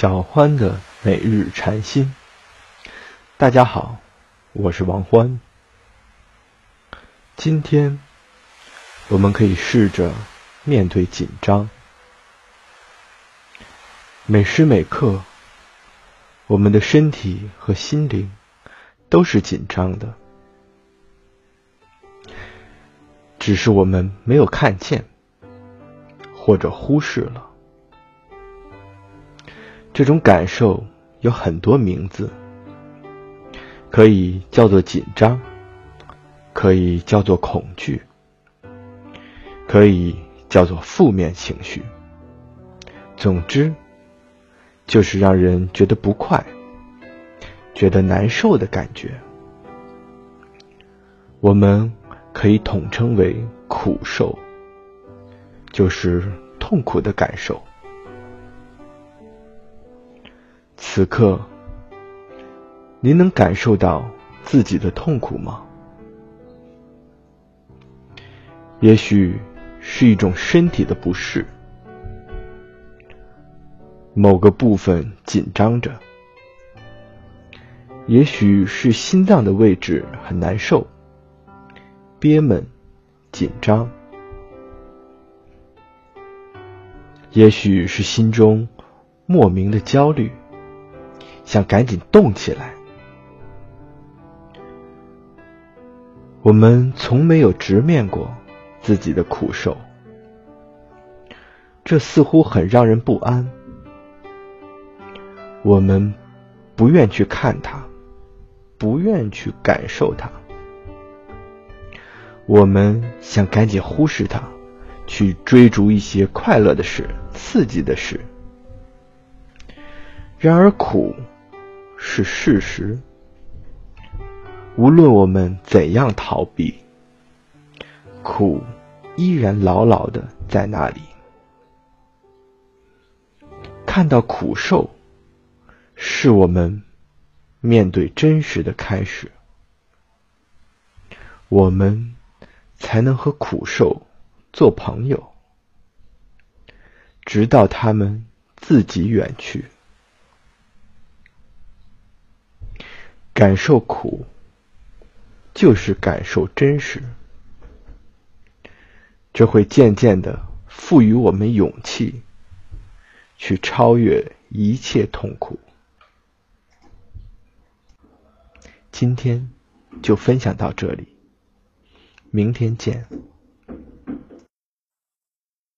小欢的每日禅心。大家好，我是王欢。今天我们可以试着面对紧张。每时每刻，我们的身体和心灵都是紧张的，只是我们没有看见，或者忽视了。这种感受有很多名字，可以叫做紧张，可以叫做恐惧，可以叫做负面情绪。总之，就是让人觉得不快、觉得难受的感觉。我们可以统称为苦受，就是痛苦的感受。此刻，您能感受到自己的痛苦吗？也许是一种身体的不适，某个部分紧张着；也许是心脏的位置很难受，憋闷、紧张；也许是心中莫名的焦虑。想赶紧动起来。我们从没有直面过自己的苦受，这似乎很让人不安。我们不愿去看它，不愿去感受它。我们想赶紧忽视它，去追逐一些快乐的事、刺激的事。然而苦。是事实。无论我们怎样逃避，苦依然牢牢的在那里。看到苦受，是我们面对真实的开始。我们才能和苦受做朋友，直到他们自己远去。感受苦，就是感受真实。这会渐渐的赋予我们勇气，去超越一切痛苦。今天就分享到这里，明天见。